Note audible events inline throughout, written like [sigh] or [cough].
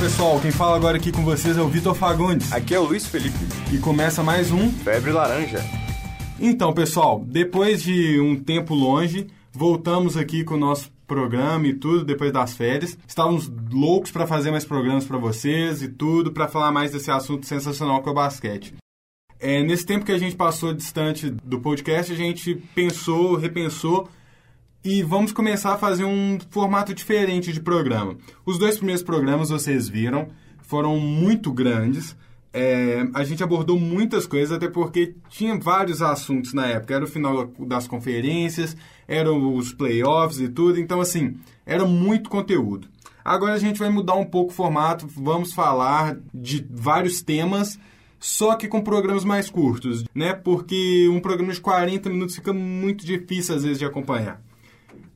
pessoal, quem fala agora aqui com vocês é o Vitor Fagundes. Aqui é o Luiz Felipe. E começa mais um Febre Laranja. Então, pessoal, depois de um tempo longe, voltamos aqui com o nosso programa e tudo depois das férias. Estávamos loucos para fazer mais programas para vocês e tudo para falar mais desse assunto sensacional que é o basquete. É, nesse tempo que a gente passou distante do podcast, a gente pensou, repensou e vamos começar a fazer um formato diferente de programa. Os dois primeiros programas vocês viram, foram muito grandes. É, a gente abordou muitas coisas, até porque tinha vários assuntos na época. Era o final das conferências, eram os playoffs e tudo. Então, assim, era muito conteúdo. Agora a gente vai mudar um pouco o formato, vamos falar de vários temas, só que com programas mais curtos, né? Porque um programa de 40 minutos fica muito difícil às vezes de acompanhar.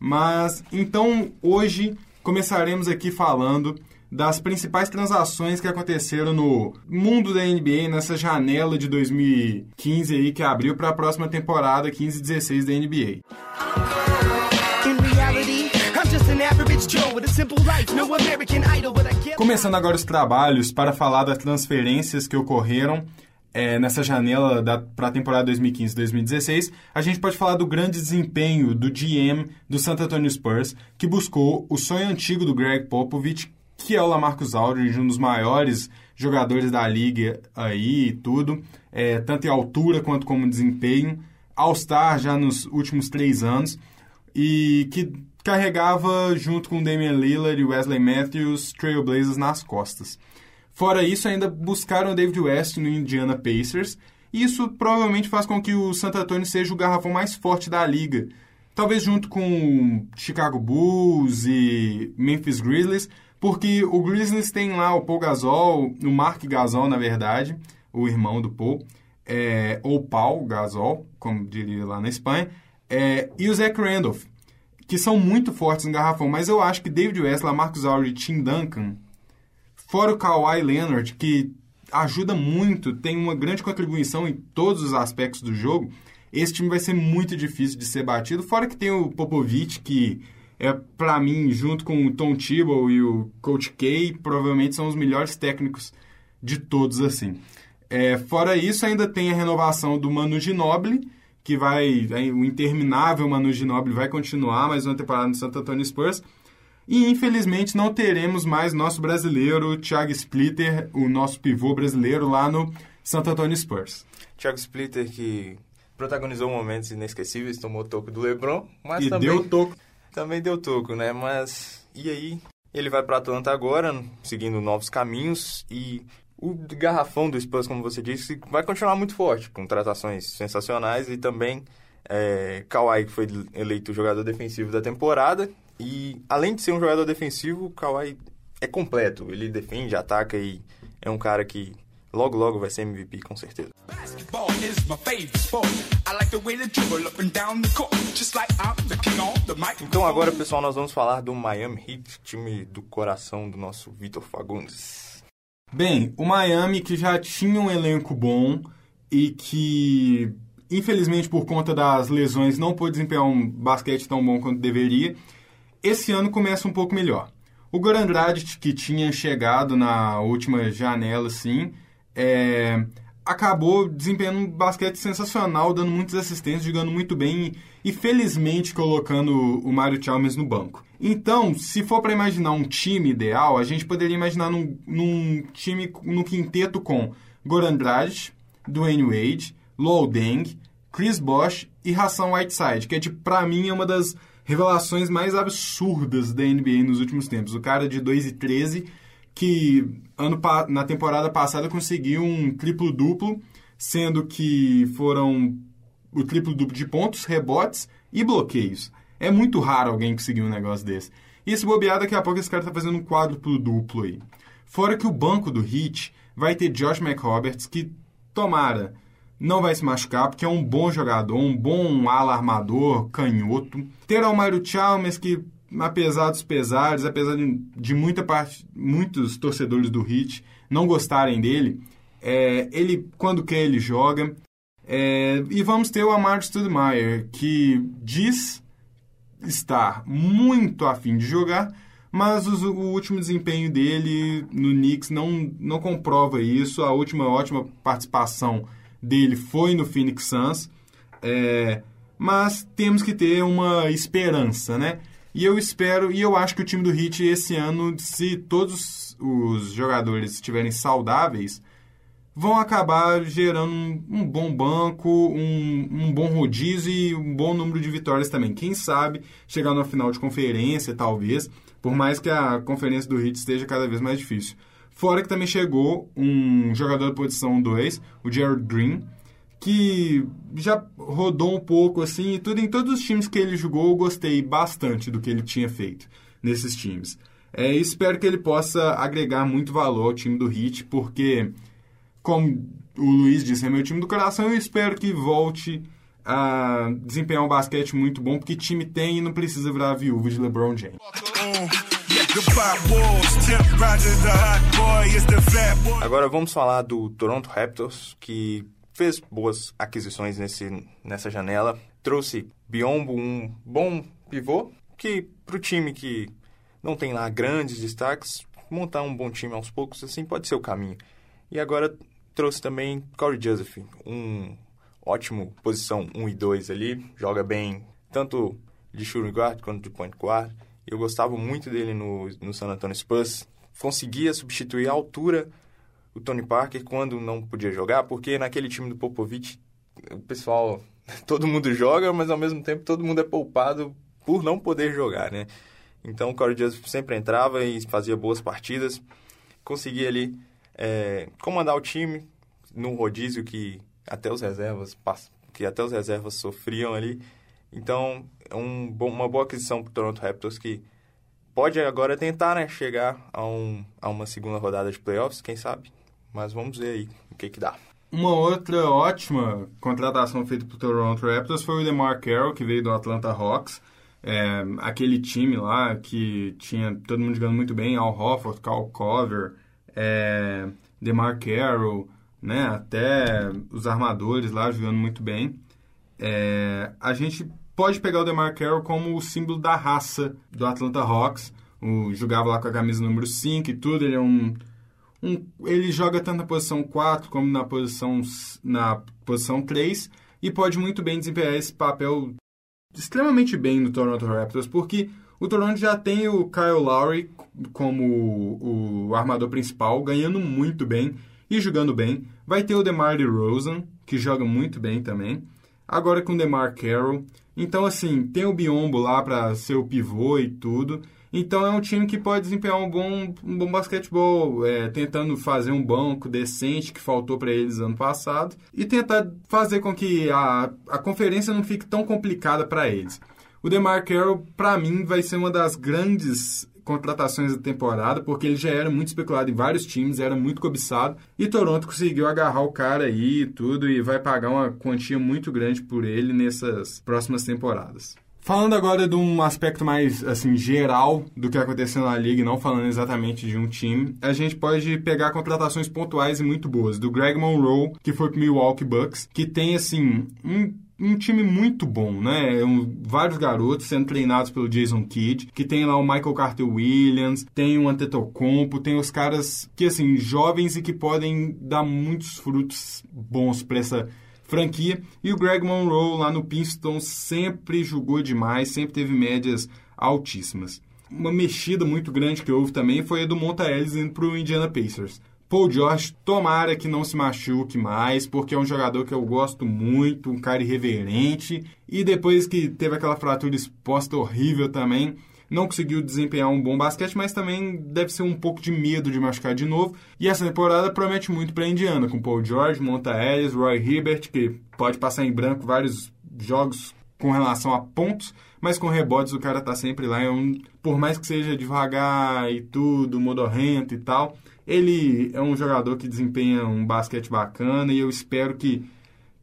Mas então hoje começaremos aqui falando das principais transações que aconteceram no mundo da NBA nessa janela de 2015 aí que abriu para a próxima temporada 15-16 da NBA. Começando agora os trabalhos para falar das transferências que ocorreram é, nessa janela para a temporada 2015-2016, a gente pode falar do grande desempenho do GM do Santo Antonio Spurs, que buscou o sonho antigo do Greg Popovich, que é o Lamarcus Aldridge, um dos maiores jogadores da liga aí e tudo, é, tanto em altura quanto como desempenho, All-Star já nos últimos três anos, e que carregava junto com Damian Lillard e Wesley Matthews Trailblazers nas costas. Fora isso, ainda buscaram o David West no Indiana Pacers, e isso provavelmente faz com que o Santo Antônio seja o garrafão mais forte da liga. Talvez junto com Chicago Bulls e Memphis Grizzlies, porque o Grizzlies tem lá o Paul Gasol, o Mark Gasol, na verdade, o irmão do Paul, é, ou Paul Gasol, como diria lá na Espanha, é, e o Zach Randolph, que são muito fortes no garrafão, mas eu acho que David West, Marcus Aldridge e Tim Duncan Fora o Kawhi Leonard, que ajuda muito, tem uma grande contribuição em todos os aspectos do jogo, esse time vai ser muito difícil de ser batido. Fora que tem o Popovich, que é, para mim, junto com o Tom Thibodeau e o Coach K, provavelmente são os melhores técnicos de todos, assim. É, fora isso, ainda tem a renovação do Manu Ginobili, que vai, o interminável Manu Ginobili vai continuar mais uma temporada no Santo Antonio Spurs. E infelizmente não teremos mais nosso brasileiro, Thiago Splitter, o nosso pivô brasileiro lá no Santo Antônio Spurs. Thiago Splitter que protagonizou momentos inesquecíveis, tomou toco do LeBron, mas e também deu toco. Também deu toco, né? Mas e aí? Ele vai para Atlanta agora, seguindo novos caminhos e o garrafão do Spurs, como você disse, vai continuar muito forte, com tratações sensacionais e também é, Kawhi, que foi eleito jogador defensivo da temporada, e além de ser um jogador defensivo, o Kawhi é completo. Ele defende, ataca e é um cara que logo logo vai ser MVP com certeza. Então agora, pessoal, nós vamos falar do Miami Heat, time do coração do nosso Vitor Fagundes. Bem, o Miami que já tinha um elenco bom e que infelizmente por conta das lesões não pôde desempenhar um basquete tão bom quanto deveria esse ano começa um pouco melhor. O Goran Dragic, que tinha chegado na última janela, assim, é, acabou desempenhando um basquete sensacional, dando muitas assistências, jogando muito bem e, e felizmente colocando o Mario Chalmers no banco. Então, se for para imaginar um time ideal, a gente poderia imaginar num, num time, no quinteto com Goran Dragic, Dwayne Wade, Lou Deng, Chris Bosh e Hassan Whiteside, que é, pra mim, é uma das revelações mais absurdas da NBA nos últimos tempos. O cara de 2 e 13 que ano na temporada passada conseguiu um triplo duplo, sendo que foram o triplo duplo de pontos, rebotes e bloqueios. É muito raro alguém conseguir um negócio desse. E esse bobear, daqui a pouco esse cara tá fazendo um quádruplo duplo aí. Fora que o banco do Heat vai ter Josh McRoberts, que tomara não vai se machucar, porque é um bom jogador, um bom ala armador, canhoto. Ter o Mario Chalmers, que apesar dos pesares, apesar de, muita parte, muitos torcedores do Heat não gostarem dele, é, ele, quando quer, ele joga. É, e vamos ter o Amar Stoudemire, que diz estar muito afim de jogar, mas os, o último desempenho dele no Knicks não, não comprova isso. A última ótima participação dele foi no Phoenix Suns, é, mas temos que ter uma esperança, né? E eu espero, e eu acho que o time do Heat esse ano, se todos os jogadores estiverem saudáveis, vão acabar gerando um, bom banco, um, um, bom rodízio e um bom número de vitórias também. Quem sabe chegar na final de conferência, talvez, por mais que a conferência do Heat esteja cada vez mais difícil. Fora que também chegou um jogador da posição 2, o Jared Green, que já rodou um pouco assim, e tudo em todos os times que ele jogou, eu gostei bastante do que ele tinha feito nesses times. É, espero que ele possa agregar muito valor ao time do Heat, porque, como o Luiz disse, é meu time do coração, eu espero que volte a desempenhar um basquete muito bom, porque time tem e não precisa virar viúva de LeBron James. Agora vamos falar do Toronto Raptors, que fez boas aquisições nesse, nessa janela. Trouxe Biombo, um bom pivô, que para o time que não tem lá grandes destaques, montar um bom time aos poucos, assim, pode ser o caminho. E agora trouxe também Corey Joseph, um ótimo posição 1 e 2 ali, joga bem tanto de shooting guard quanto de point guard. Eu gostava muito dele no, no San Antonio Spurs. Conseguia substituir a altura o Tony Parker quando não podia jogar, porque naquele time do Popovich, o pessoal, [laughs] todo mundo joga, mas ao mesmo tempo todo mundo é poupado por não poder jogar, né? Então o Corey Joseph sempre entrava e fazia boas partidas, conseguia ali é, comandar o time num rodízio que até os reservas que até os reservas sofriam ali. Então, é um uma boa aquisição para o Toronto Raptors que pode agora tentar né, chegar a, um, a uma segunda rodada de playoffs, quem sabe? Mas vamos ver aí o que, que dá. Uma outra ótima contratação feita para o Toronto Raptors foi o DeMar Carroll, que veio do Atlanta Hawks. É, aquele time lá que tinha todo mundo jogando muito bem, Al Hofford, Cal Cover, é, DeMar Carroll, né, até os armadores lá jogando muito bem. É, a gente pode pegar o DeMar Carroll como o símbolo da raça do Atlanta Hawks. O, jogava lá com a camisa número 5 e tudo, ele é um um, ele joga tanto na posição 4 como na posição, na posição 3 e pode muito bem desempenhar esse papel extremamente bem no Toronto Raptors, porque o Toronto já tem o Kyle Lowry como o, o armador principal, ganhando muito bem e jogando bem. Vai ter o DeMar DeRozan, que joga muito bem também. Agora com o DeMar Carroll. Então, assim, tem o Biombo lá para ser o pivô e tudo. Então é um time que pode desempenhar um bom, um bom basquetebol, é, tentando fazer um banco decente que faltou para eles ano passado e tentar fazer com que a, a conferência não fique tão complicada para eles. O DeMar Carroll, para mim, vai ser uma das grandes contratações da temporada, porque ele já era muito especulado em vários times, era muito cobiçado, e Toronto conseguiu agarrar o cara aí e tudo, e vai pagar uma quantia muito grande por ele nessas próximas temporadas. Falando agora de um aspecto mais assim geral do que aconteceu na liga, não falando exatamente de um time, a gente pode pegar contratações pontuais e muito boas do Greg Monroe, que foi pro Milwaukee Bucks, que tem assim um um time muito bom, né? Um, vários garotos sendo treinados pelo Jason Kidd, que tem lá o Michael Carter Williams, tem o Antetokounmpo, tem os caras que, assim, jovens e que podem dar muitos frutos bons para essa franquia. E o Greg Monroe lá no Pistons sempre jogou demais, sempre teve médias altíssimas. Uma mexida muito grande que houve também foi a do Monta Ellis indo para o Indiana Pacers. Paul George, tomara que não se machuque mais, porque é um jogador que eu gosto muito, um cara irreverente. E depois que teve aquela fratura exposta horrível também, não conseguiu desempenhar um bom basquete, mas também deve ser um pouco de medo de machucar de novo. E essa temporada promete muito para a Indiana, com Paul George, Monta Ellis, Roy Hibbert, que pode passar em branco vários jogos com relação a pontos, mas com rebotes o cara tá sempre lá. É um, por mais que seja devagar e tudo, modorrento e tal, ele é um jogador que desempenha um basquete bacana e eu espero que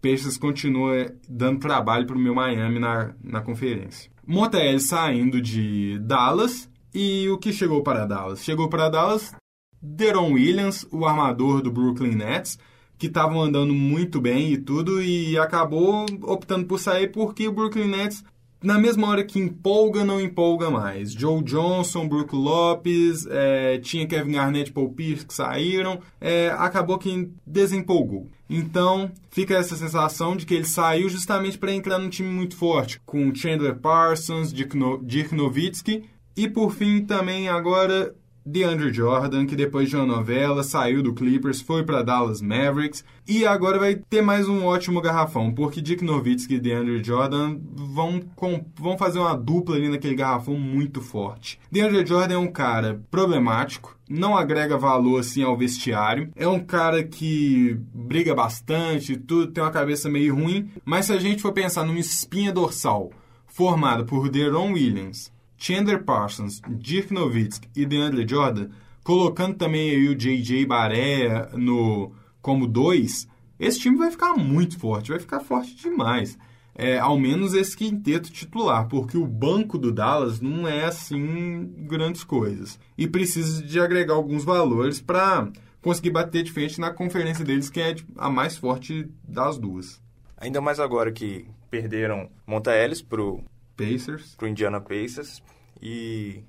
Peixes continue dando trabalho para o meu Miami na, na conferência. Monte saindo de Dallas e o que chegou para Dallas? Chegou para Dallas Deron Williams, o armador do Brooklyn Nets, que estavam andando muito bem e tudo, e acabou optando por sair porque o Brooklyn Nets na mesma hora que empolga, não empolga mais. Joe Johnson, Brook Lopes, é, tinha Kevin Garnett e Paul Pierce que saíram, é, acabou que desempolgou. Então, fica essa sensação de que ele saiu justamente para entrar num time muito forte, com Chandler Parsons, Dirk, no Dirk Nowitzki, e por fim também agora DeAndre Jordan, que depois de uma novela saiu do Clippers, foi para Dallas Mavericks e agora vai ter mais um ótimo garrafão, porque Dick Nowitzki e DeAndre Jordan vão, com, vão fazer uma dupla ali naquele garrafão muito forte. DeAndre Jordan é um cara problemático, não agrega valor assim ao vestiário. É um cara que briga bastante, tudo tem uma cabeça meio ruim, mas se a gente for pensar numa espinha dorsal formada por Deron Williams, Chandler Parsons, Dirk Nowitzki e DeAndre Jordan, colocando também aí o J.J. Baré no como dois, esse time vai ficar muito forte, vai ficar forte demais. É, ao menos esse quinteto titular, porque o banco do Dallas não é assim grandes coisas. E precisa de agregar alguns valores para conseguir bater de frente na conferência deles, que é a mais forte das duas. Ainda mais agora que perderam Monta Ellis pro Pacers. Pro Indiana Pacers. E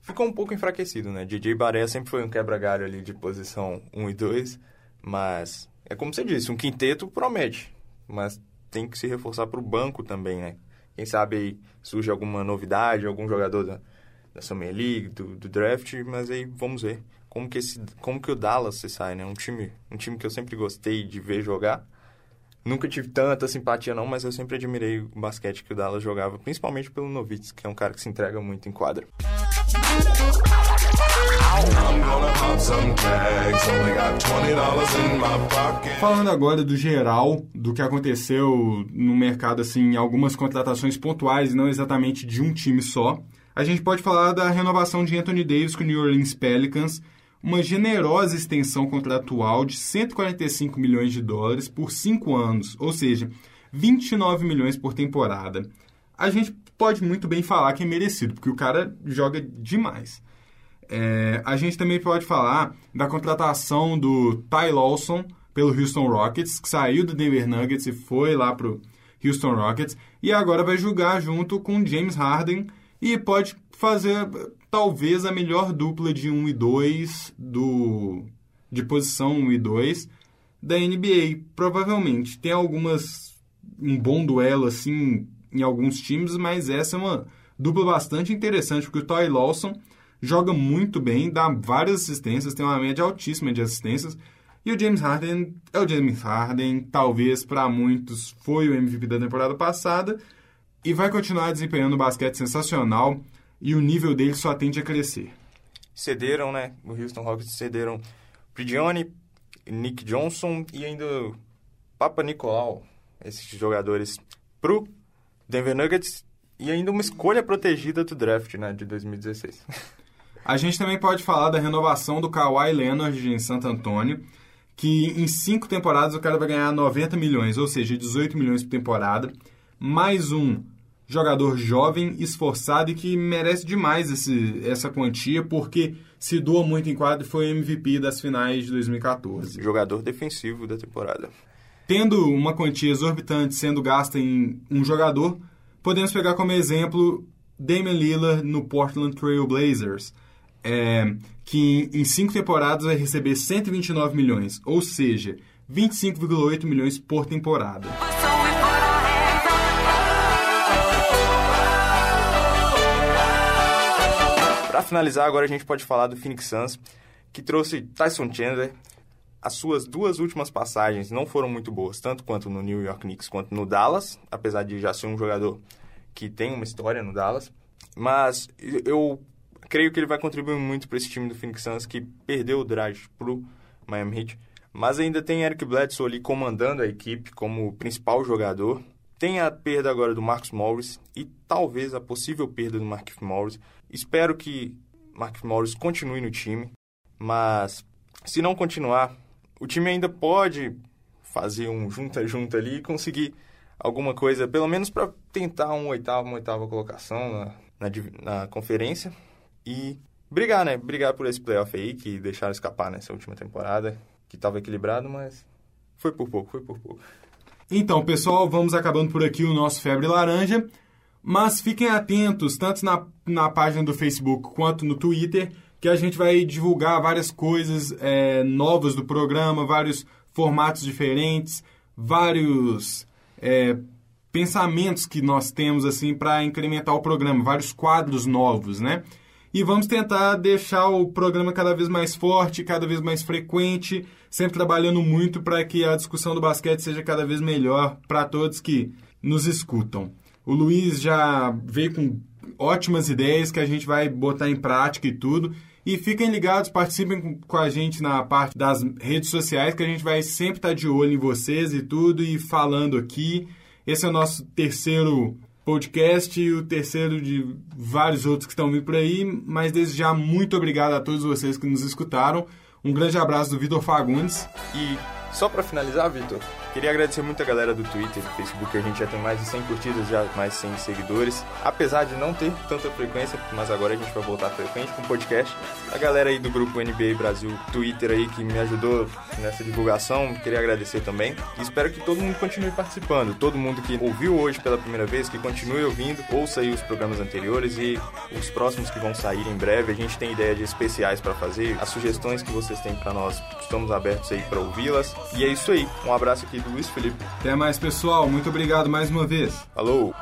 ficou um pouco enfraquecido, né? DJ Baré sempre foi um quebra-galho ali de posição 1 e 2. Mas é como você disse, um quinteto promete. Mas tem que se reforçar pro banco também, né? Quem sabe aí surge alguma novidade, algum jogador da, da Summer League, do, do draft, mas aí vamos ver como que, esse, como que o Dallas se sai, né? Um time, um time que eu sempre gostei de ver jogar Nunca tive tanta simpatia não, mas eu sempre admirei o basquete que o Dallas jogava, principalmente pelo Novitz, que é um cara que se entrega muito em quadra. Falando agora do geral, do que aconteceu no mercado, assim, algumas contratações pontuais, não exatamente de um time só, a gente pode falar da renovação de Anthony Davis com o New Orleans Pelicans, uma generosa extensão contratual de 145 milhões de dólares por cinco anos, ou seja, 29 milhões por temporada. A gente pode muito bem falar que é merecido, porque o cara joga demais. É, a gente também pode falar da contratação do Ty Lawson pelo Houston Rockets, que saiu do Denver Nuggets e foi lá pro Houston Rockets, e agora vai jogar junto com James Harden e pode fazer talvez a melhor dupla de 1 e 2 do de posição 1 e 2 da NBA, provavelmente. Tem algumas um bom duelo assim em alguns times, mas essa é uma dupla bastante interessante porque o Toy Lawson joga muito bem, dá várias assistências, tem uma média altíssima de assistências. E o James Harden é o James Harden, talvez para muitos foi o MVP da temporada passada e vai continuar desempenhando um basquete sensacional e o nível dele só tende a crescer. Cederam, né? O Houston Rockets cederam Prigioni, Nick Johnson e ainda Papa Nicolau, esses jogadores pro Denver Nuggets e ainda uma escolha protegida do draft, né, de 2016. A gente também pode falar da renovação do Kawhi Leonard em Santo Antônio, que em cinco temporadas o cara vai ganhar 90 milhões, ou seja, 18 milhões por temporada, mais um jogador jovem, esforçado e que merece demais esse, essa quantia, porque se doa muito em quadro e foi MVP das finais de 2014. Jogador defensivo da temporada. Tendo uma quantia exorbitante sendo gasta em um jogador, podemos pegar como exemplo Damian Lillard no Portland Trail Blazers, é, que em cinco temporadas vai receber 129 milhões, ou seja, 25,8 milhões por temporada. Para finalizar, agora a gente pode falar do Phoenix Suns, que trouxe Tyson Chandler. As suas duas últimas passagens não foram muito boas, tanto quanto no New York Knicks quanto no Dallas, apesar de já ser um jogador que tem uma história no Dallas. Mas eu creio que ele vai contribuir muito para esse time do Phoenix Suns, que perdeu o draft pro Miami Heat. Mas ainda tem Eric Bledsoe ali comandando a equipe como principal jogador. Tem a perda agora do Marcus Morris e talvez a possível perda do Marcus Morris. Espero que Marcus Morris continue no time, mas se não continuar, o time ainda pode fazer um junta-junta ali e conseguir alguma coisa, pelo menos para tentar um oitavo, uma oitava colocação na, na, na, conferência e brigar, né? Brigar por esse playoff aí que deixaram escapar nessa última temporada, que estava equilibrado, mas foi por pouco, foi por pouco. Então, pessoal, vamos acabando por aqui o nosso Febre Laranja. Mas fiquem atentos, tanto na, na página do Facebook quanto no Twitter, que a gente vai divulgar várias coisas é, novas do programa, vários formatos diferentes, vários é, pensamentos que nós temos assim para incrementar o programa, vários quadros novos, né? E vamos tentar deixar o programa cada vez mais forte, cada vez mais frequente, sempre trabalhando muito para que a discussão do basquete seja cada vez melhor para todos que nos escutam. O Luiz já veio com ótimas ideias que a gente vai botar em prática e tudo. E fiquem ligados, participem com a gente na parte das redes sociais, que a gente vai sempre estar de olho em vocês e tudo, e falando aqui. Esse é o nosso terceiro podcast e o terceiro de vários outros que estão vindo por aí. Mas desde já, muito obrigado a todos vocês que nos escutaram. Um grande abraço do Vitor Fagundes. E só para finalizar, Vitor, queria agradecer muito a galera do Twitter, do Facebook, a gente já tem mais de 100 curtidas, já mais de 100 seguidores. Apesar de não ter tanta frequência, mas agora a gente vai voltar frequente com o podcast. A galera aí do grupo NBA Brasil Twitter aí que me ajudou nessa divulgação, queria agradecer também. E espero que todo mundo continue participando. Todo mundo que ouviu hoje pela primeira vez, que continue ouvindo, ouça aí os programas anteriores e os próximos que vão sair em breve. A gente tem ideia de especiais para fazer, as sugestões que vocês têm para nós, estamos abertos aí para ouvi-las. E é isso aí. Um abraço aqui Luiz Felipe. Até mais, pessoal. Muito obrigado mais uma vez. Falou!